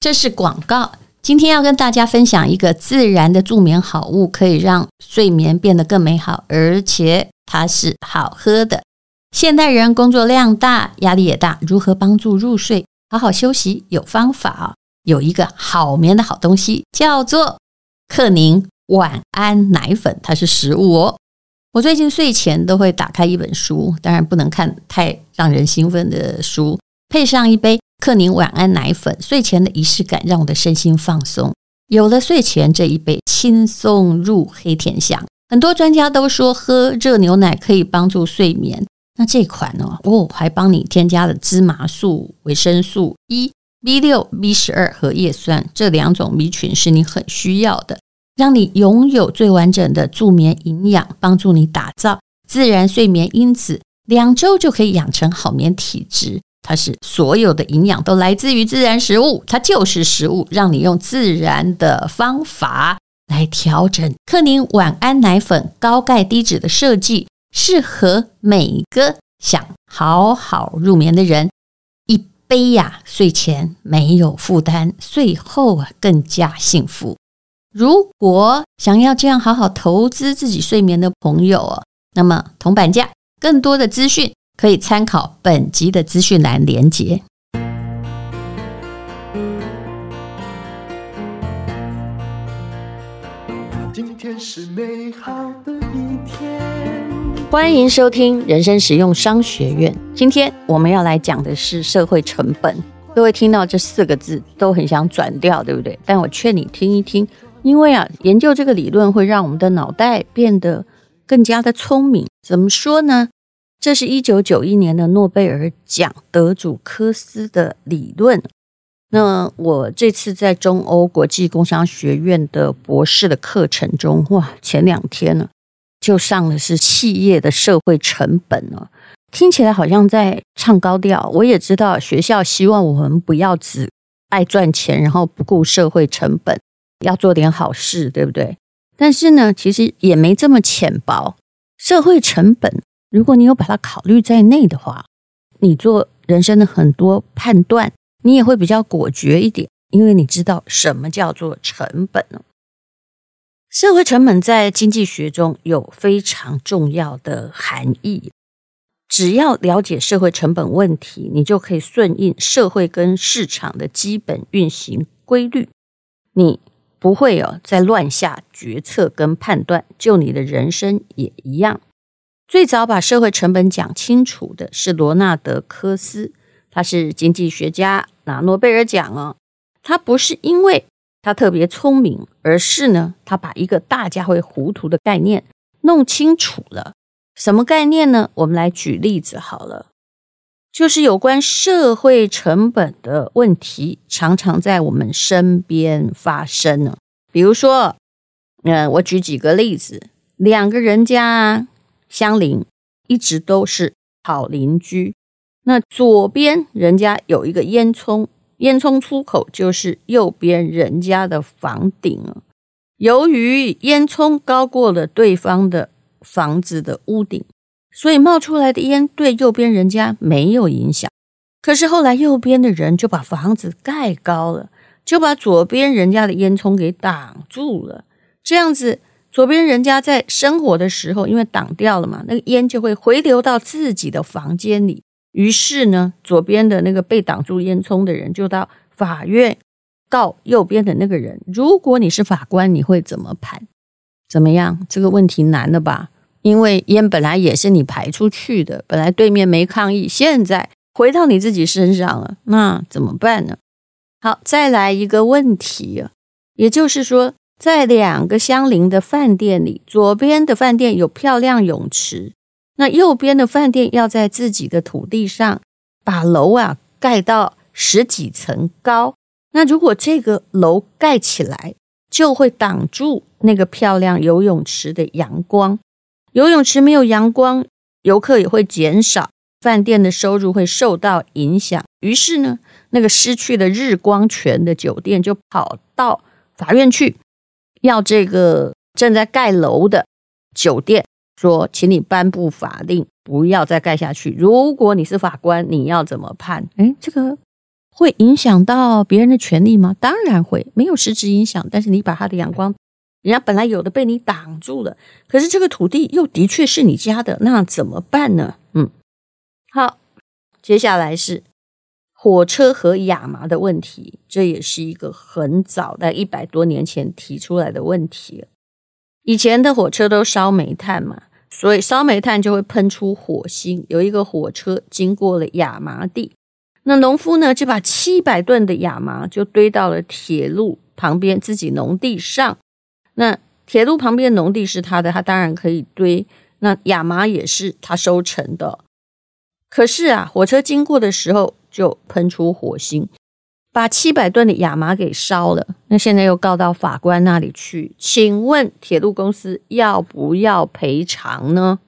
这是广告。今天要跟大家分享一个自然的助眠好物，可以让睡眠变得更美好，而且它是好喝的。现代人工作量大，压力也大，如何帮助入睡、好好休息？有方法，有一个好眠的好东西，叫做克宁晚安奶粉，它是食物哦。我最近睡前都会打开一本书，当然不能看太让人兴奋的书，配上一杯。克宁晚安奶粉，睡前的仪式感让我的身心放松。有了睡前这一杯，轻松入黑甜香。很多专家都说喝热牛奶可以帮助睡眠。那这款呢？哦，还帮你添加了芝麻素、维生素 E、B 六、B 十二和叶酸这两种 B 群是你很需要的，让你拥有最完整的助眠营养，帮助你打造自然睡眠因子，两周就可以养成好眠体质。它是所有的营养都来自于自然食物，它就是食物，让你用自然的方法来调整。克宁晚安奶粉高钙低脂的设计，适合每个想好好入眠的人。一杯呀，睡前没有负担，睡后啊更加幸福。如果想要这样好好投资自己睡眠的朋友哦，那么铜板价更多的资讯。可以参考本集的资讯栏连接。今天是美好的一天。欢迎收听人生实用商学院。今天我们要来讲的是社会成本。各位听到这四个字都很想转掉，对不对？但我劝你听一听，因为啊，研究这个理论会让我们的脑袋变得更加的聪明。怎么说呢？这是一九九一年的诺贝尔奖得主科斯的理论。那我这次在中欧国际工商学院的博士的课程中，哇，前两天呢就上的是企业的社会成本呢，听起来好像在唱高调。我也知道学校希望我们不要只爱赚钱，然后不顾社会成本，要做点好事，对不对？但是呢，其实也没这么浅薄，社会成本。如果你有把它考虑在内的话，你做人生的很多判断，你也会比较果决一点，因为你知道什么叫做成本？社会成本在经济学中有非常重要的含义。只要了解社会成本问题，你就可以顺应社会跟市场的基本运行规律，你不会有在乱下决策跟判断，就你的人生也一样。最早把社会成本讲清楚的是罗纳德·科斯，他是经济学家，拿诺贝尔奖哦。他不是因为他特别聪明，而是呢，他把一个大家会糊涂的概念弄清楚了。什么概念呢？我们来举例子好了，就是有关社会成本的问题，常常在我们身边发生呢。比如说，嗯，我举几个例子，两个人家。相邻一直都是好邻居。那左边人家有一个烟囱，烟囱出口就是右边人家的房顶。由于烟囱高过了对方的房子的屋顶，所以冒出来的烟对右边人家没有影响。可是后来右边的人就把房子盖高了，就把左边人家的烟囱给挡住了。这样子。左边人家在生火的时候，因为挡掉了嘛，那个烟就会回流到自己的房间里。于是呢，左边的那个被挡住烟囱的人就到法院告右边的那个人。如果你是法官，你会怎么判？怎么样？这个问题难了吧？因为烟本来也是你排出去的，本来对面没抗议，现在回到你自己身上了，那怎么办呢？好，再来一个问题啊，也就是说。在两个相邻的饭店里，左边的饭店有漂亮泳池，那右边的饭店要在自己的土地上把楼啊盖到十几层高。那如果这个楼盖起来，就会挡住那个漂亮游泳池的阳光。游泳池没有阳光，游客也会减少，饭店的收入会受到影响。于是呢，那个失去了日光权的酒店就跑到法院去。要这个正在盖楼的酒店说，请你颁布法令，不要再盖下去。如果你是法官，你要怎么判？诶，这个会影响到别人的权利吗？当然会，没有实质影响。但是你把他的阳光，人家本来有的被你挡住了，可是这个土地又的确是你家的，那怎么办呢？嗯，好，接下来是火车和亚麻的问题，这也是一个很早在一百多年前提出来的问题。以前的火车都烧煤炭嘛，所以烧煤炭就会喷出火星。有一个火车经过了亚麻地。那农夫呢，就把七百吨的亚麻就堆到了铁路旁边自己农地上。那铁路旁边农地是他的，他当然可以堆。那亚麻也是他收成的。可是啊，火车经过的时候就喷出火星，把七百吨的亚麻给烧了。那现在又告到法官那里去，请问铁路公司要不要赔偿呢？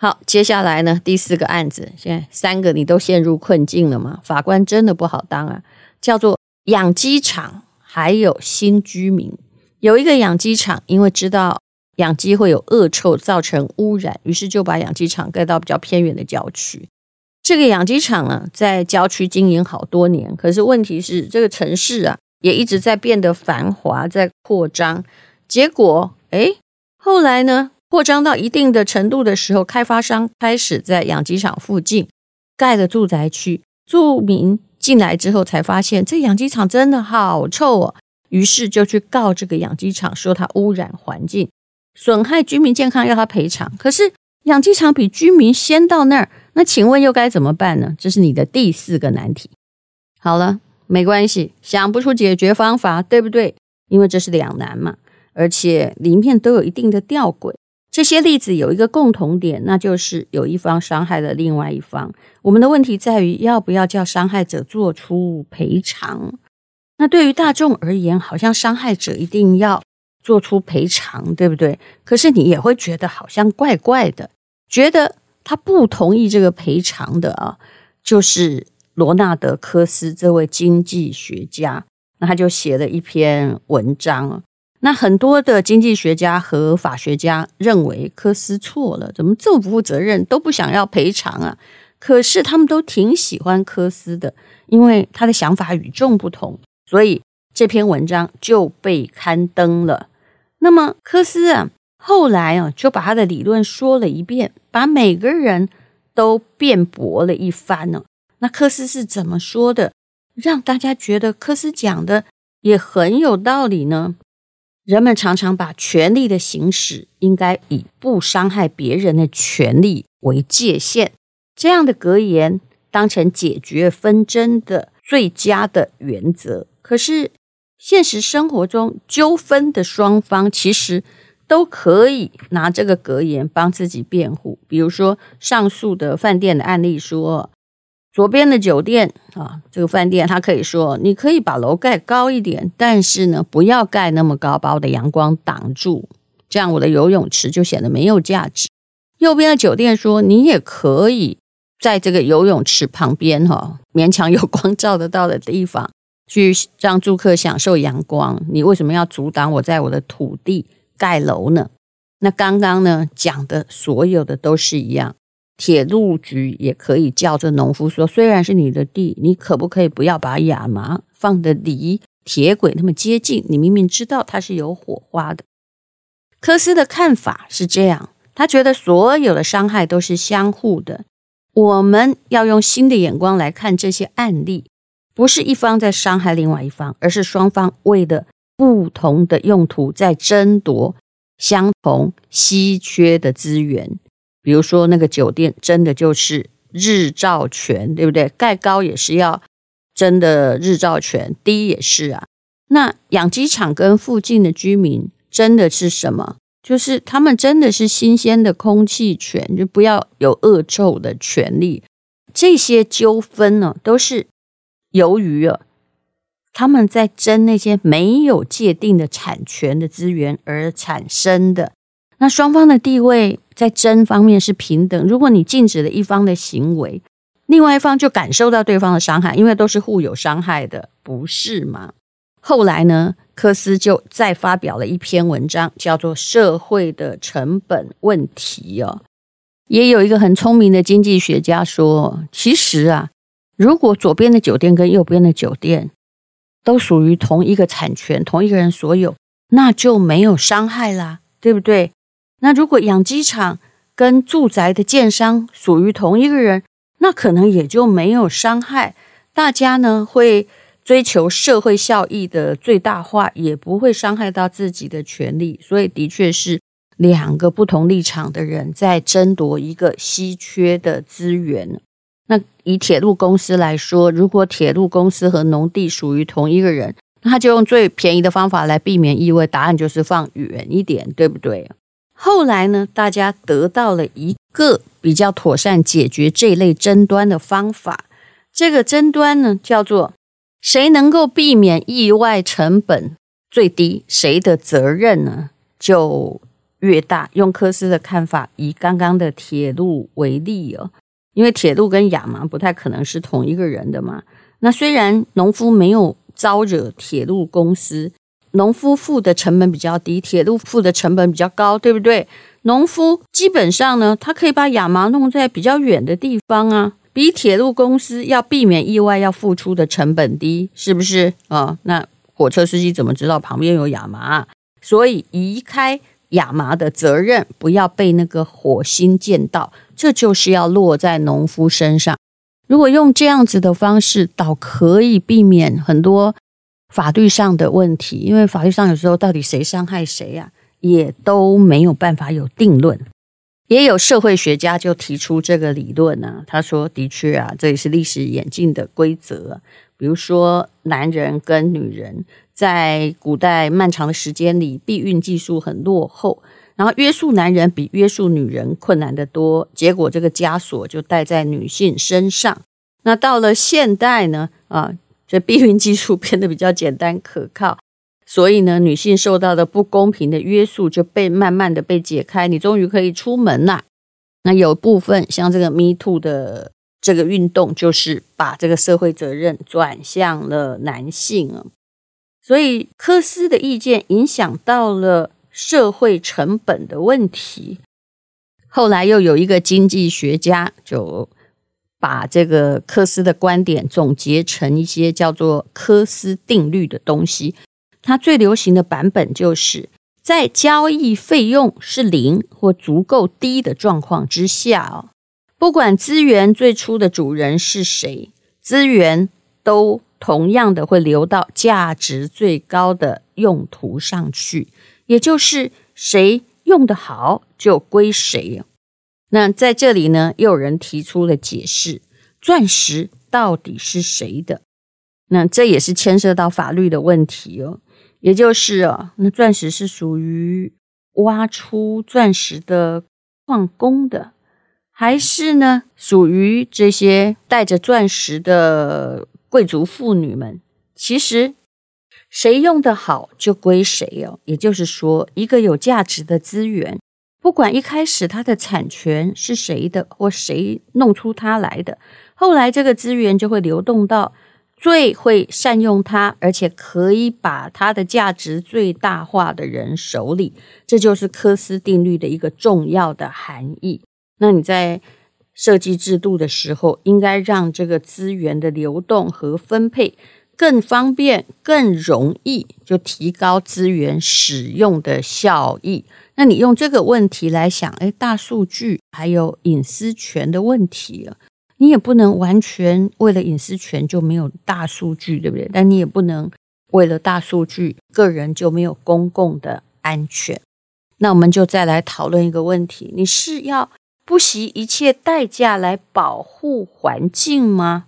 好，接下来呢，第四个案子，现在三个你都陷入困境了吗？法官真的不好当啊，叫做养鸡场还有新居民。有一个养鸡场，因为知道养鸡会有恶臭，造成污染，于是就把养鸡场盖到比较偏远的郊区。这个养鸡场呢，在郊区经营好多年，可是问题是这个城市啊，也一直在变得繁华，在扩张。结果，哎，后来呢？扩张到一定的程度的时候，开发商开始在养鸡场附近盖了住宅区。住民进来之后，才发现这养鸡场真的好臭哦，于是就去告这个养鸡场，说它污染环境、损害居民健康，要他赔偿。可是养鸡场比居民先到那儿，那请问又该怎么办呢？这是你的第四个难题。好了，没关系，想不出解决方法，对不对？因为这是两难嘛，而且里面都有一定的吊诡。这些例子有一个共同点，那就是有一方伤害了另外一方。我们的问题在于要不要叫伤害者做出赔偿。那对于大众而言，好像伤害者一定要做出赔偿，对不对？可是你也会觉得好像怪怪的，觉得他不同意这个赔偿的啊，就是罗纳德·科斯这位经济学家，那他就写了一篇文章。那很多的经济学家和法学家认为科斯错了，怎么这么不负责任，都不想要赔偿啊？可是他们都挺喜欢科斯的，因为他的想法与众不同，所以这篇文章就被刊登了。那么科斯啊，后来啊就把他的理论说了一遍，把每个人都辩驳了一番呢。那科斯是怎么说的，让大家觉得科斯讲的也很有道理呢？人们常常把权力的行使应该以不伤害别人的权利为界限，这样的格言当成解决纷争的最佳的原则。可是现实生活中，纠纷的双方其实都可以拿这个格言帮自己辩护。比如说上述的饭店的案例说。左边的酒店啊，这个饭店，他可以说，你可以把楼盖高一点，但是呢，不要盖那么高，把我的阳光挡住，这样我的游泳池就显得没有价值。右边的酒店说，你也可以在这个游泳池旁边哈，勉强有光照得到的地方，去让住客享受阳光。你为什么要阻挡我在我的土地盖楼呢？那刚刚呢讲的所有的都是一样。铁路局也可以叫这农夫说：“虽然是你的地，你可不可以不要把亚麻放得离铁轨那么接近？你明明知道它是有火花的。”科斯的看法是这样，他觉得所有的伤害都是相互的。我们要用新的眼光来看这些案例，不是一方在伤害另外一方，而是双方为了不同的用途在争夺相同稀缺的资源。比如说，那个酒店真的就是日照权，对不对？盖高也是要真的日照权，低也是啊。那养鸡场跟附近的居民争的是什么？就是他们真的是新鲜的空气权，就不要有恶臭的权利。这些纠纷呢，都是由于啊，他们在争那些没有界定的产权的资源而产生的。那双方的地位在争方面是平等。如果你禁止了一方的行为，另外一方就感受到对方的伤害，因为都是互有伤害的，不是吗？后来呢，科斯就再发表了一篇文章，叫做《社会的成本问题》哦。也有一个很聪明的经济学家说，其实啊，如果左边的酒店跟右边的酒店都属于同一个产权，同一个人所有，那就没有伤害啦，对不对？那如果养鸡场跟住宅的建商属于同一个人，那可能也就没有伤害。大家呢会追求社会效益的最大化，也不会伤害到自己的权利。所以，的确是两个不同立场的人在争夺一个稀缺的资源。那以铁路公司来说，如果铁路公司和农地属于同一个人，那他就用最便宜的方法来避免异味，答案就是放远一点，对不对？后来呢，大家得到了一个比较妥善解决这类争端的方法。这个争端呢，叫做谁能够避免意外成本最低，谁的责任呢就越大。用科斯的看法，以刚刚的铁路为例哦。因为铁路跟亚麻不太可能是同一个人的嘛。那虽然农夫没有招惹铁路公司，农夫付的成本比较低，铁路付的成本比较高，对不对？农夫基本上呢，他可以把亚麻弄在比较远的地方啊，比铁路公司要避免意外要付出的成本低，是不是啊？那火车司机怎么知道旁边有亚麻？所以移开亚麻的责任，不要被那个火星溅到。这就是要落在农夫身上。如果用这样子的方式，倒可以避免很多法律上的问题。因为法律上有时候到底谁伤害谁、啊，也都没有办法有定论。也有社会学家就提出这个理论呢、啊，他说：“的确啊，这也是历史演进的规则。比如说，男人跟女人在古代漫长的时间里，避孕技术很落后。”然后约束男人比约束女人困难得多，结果这个枷锁就戴在女性身上。那到了现代呢？啊，这避孕技术变得比较简单可靠，所以呢，女性受到的不公平的约束就被慢慢的被解开，你终于可以出门了。那有部分像这个 Me Too 的这个运动，就是把这个社会责任转向了男性啊。所以科斯的意见影响到了。社会成本的问题，后来又有一个经济学家就把这个科斯的观点总结成一些叫做科斯定律的东西。它最流行的版本就是在交易费用是零或足够低的状况之下哦，不管资源最初的主人是谁，资源都同样的会流到价值最高的用途上去。也就是谁用得好就归谁。那在这里呢，又有人提出了解释：钻石到底是谁的？那这也是牵涉到法律的问题哦。也就是哦，那钻石是属于挖出钻石的矿工的，还是呢属于这些带着钻石的贵族妇女们？其实。谁用得好就归谁哦，也就是说，一个有价值的资源，不管一开始它的产权是谁的，或谁弄出它来的，后来这个资源就会流动到最会善用它，而且可以把它的价值最大化的人手里。这就是科斯定律的一个重要的含义。那你在设计制度的时候，应该让这个资源的流动和分配。更方便、更容易，就提高资源使用的效益。那你用这个问题来想，哎，大数据还有隐私权的问题啊，你也不能完全为了隐私权就没有大数据，对不对？但你也不能为了大数据，个人就没有公共的安全。那我们就再来讨论一个问题：你是要不惜一切代价来保护环境吗？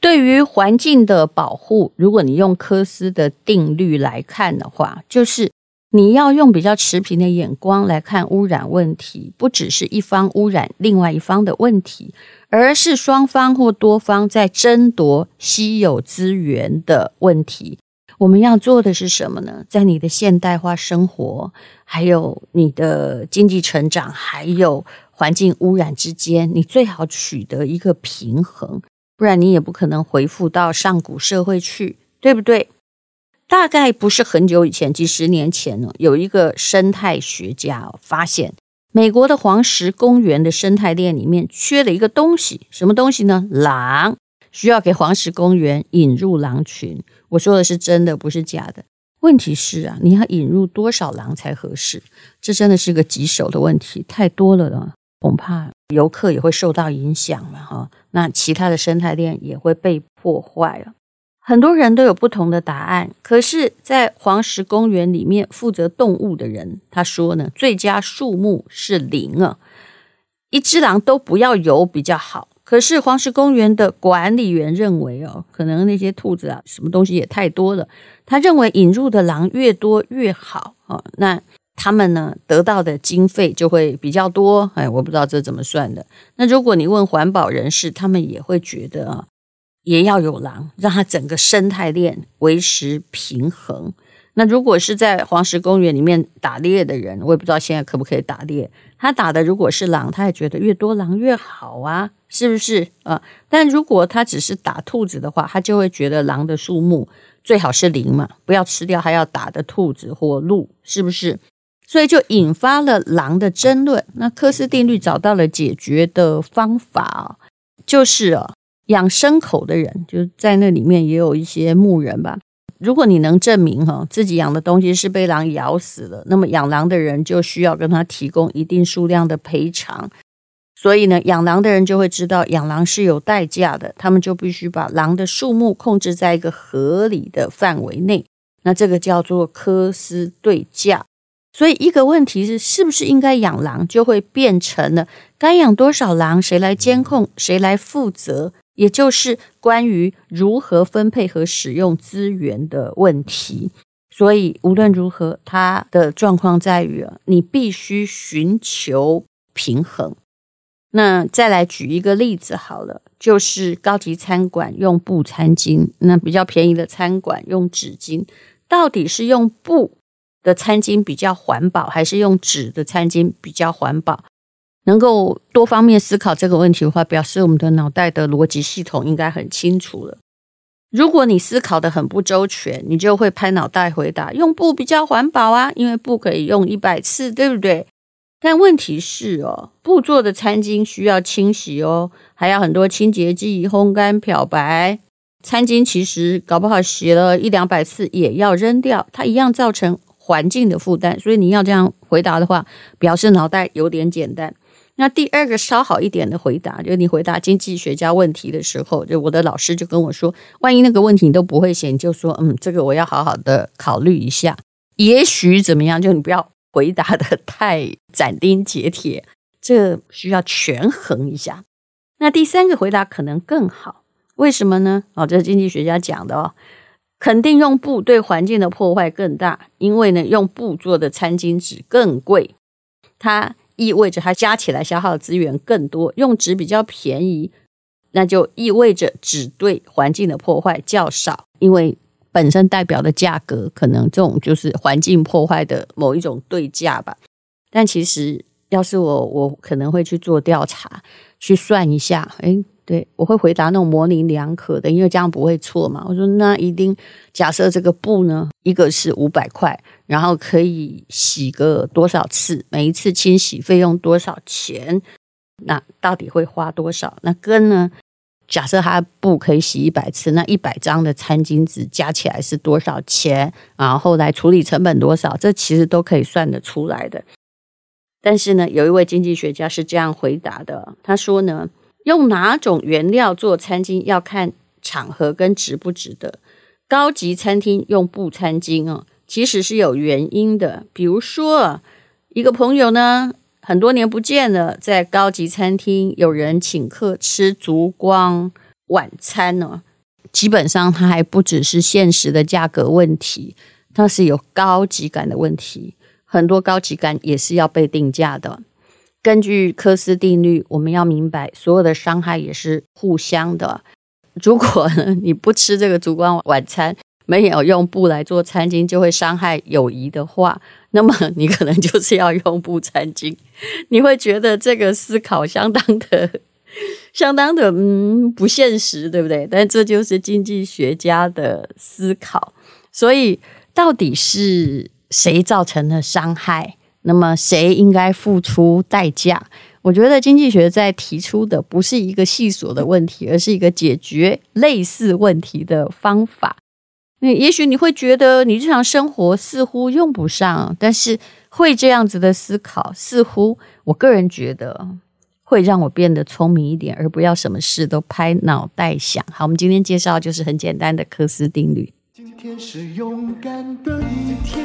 对于环境的保护，如果你用科斯的定律来看的话，就是你要用比较持平的眼光来看污染问题，不只是一方污染另外一方的问题，而是双方或多方在争夺稀有资源的问题。我们要做的是什么呢？在你的现代化生活，还有你的经济成长，还有环境污染之间，你最好取得一个平衡。不然你也不可能回复到上古社会去，对不对？大概不是很久以前，几十年前呢，有一个生态学家发现，美国的黄石公园的生态链里面缺了一个东西，什么东西呢？狼。需要给黄石公园引入狼群。我说的是真的，不是假的。问题是啊，你要引入多少狼才合适？这真的是个棘手的问题，太多了呢，恐怕游客也会受到影响了哈。那其他的生态链也会被破坏了。很多人都有不同的答案，可是，在黄石公园里面负责动物的人，他说呢，最佳数目是零啊，一只狼都不要有比较好。可是黄石公园的管理员认为哦，可能那些兔子啊，什么东西也太多了。他认为引入的狼越多越好哦，那他们呢得到的经费就会比较多。哎，我不知道这怎么算的。那如果你问环保人士，他们也会觉得啊，也要有狼，让它整个生态链维持平衡。那如果是在黄石公园里面打猎的人，我也不知道现在可不可以打猎。他打的如果是狼，他也觉得越多狼越好啊，是不是啊？但如果他只是打兔子的话，他就会觉得狼的数目最好是零嘛，不要吃掉还要打的兔子或鹿，是不是？所以就引发了狼的争论。那科斯定律找到了解决的方法，就是啊，养牲口的人就在那里面也有一些牧人吧。如果你能证明哈自己养的东西是被狼咬死了，那么养狼的人就需要跟他提供一定数量的赔偿。所以呢，养狼的人就会知道养狼是有代价的，他们就必须把狼的数目控制在一个合理的范围内。那这个叫做科斯对价。所以一个问题是，是不是应该养狼，就会变成了该养多少狼，谁来监控，谁来负责。也就是关于如何分配和使用资源的问题，所以无论如何，它的状况在于，你必须寻求平衡。那再来举一个例子好了，就是高级餐馆用布餐巾，那比较便宜的餐馆用纸巾，到底是用布的餐巾比较环保，还是用纸的餐巾比较环保？能够多方面思考这个问题的话，表示我们的脑袋的逻辑系统应该很清楚了。如果你思考得很不周全，你就会拍脑袋回答：用布比较环保啊，因为布可以用一百次，对不对？但问题是哦，布做的餐巾需要清洗哦，还要很多清洁剂、烘干、漂白。餐巾其实搞不好洗了一两百次也要扔掉，它一样造成环境的负担。所以你要这样回答的话，表示脑袋有点简单。那第二个稍好一点的回答，就是你回答经济学家问题的时候，就我的老师就跟我说，万一那个问题你都不会写，你就说，嗯，这个我要好好的考虑一下，也许怎么样，就你不要回答得 太斩钉截铁，这需要权衡一下。那第三个回答可能更好，为什么呢？哦，这是经济学家讲的哦，肯定用布对环境的破坏更大，因为呢，用布做的餐巾纸更贵，它。意味着它加起来消耗的资源更多，用纸比较便宜，那就意味着纸对环境的破坏较少，因为本身代表的价格可能这种就是环境破坏的某一种对价吧。但其实要是我，我可能会去做调查，去算一下，诶对，我会回答那种模棱两可的，因为这样不会错嘛。我说那一定假设这个布呢，一个是五百块，然后可以洗个多少次，每一次清洗费用多少钱？那到底会花多少？那跟呢？假设它布可以洗一百次，那一百张的餐巾纸加起来是多少钱？然后来处理成本多少？这其实都可以算得出来的。但是呢，有一位经济学家是这样回答的，他说呢。用哪种原料做餐巾要看场合跟值不值得。高级餐厅用布餐巾哦，其实是有原因的。比如说，一个朋友呢，很多年不见了，在高级餐厅有人请客吃烛光晚餐呢，基本上它还不只是现实的价格问题，它是有高级感的问题。很多高级感也是要被定价的。根据科斯定律，我们要明白，所有的伤害也是互相的。如果你不吃这个烛光晚餐，没有用布来做餐巾，就会伤害友谊的话，那么你可能就是要用布餐巾。你会觉得这个思考相当的、相当的嗯不现实，对不对？但这就是经济学家的思考。所以，到底是谁造成了伤害？那么谁应该付出代价？我觉得经济学在提出的不是一个细琐的问题，而是一个解决类似问题的方法。那也许你会觉得你日常生活似乎用不上，但是会这样子的思考，似乎我个人觉得会让我变得聪明一点，而不要什么事都拍脑袋想。好，我们今天介绍就是很简单的科斯定律。今天是勇敢的一天，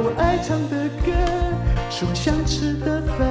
我爱唱的歌，吃我想吃的饭。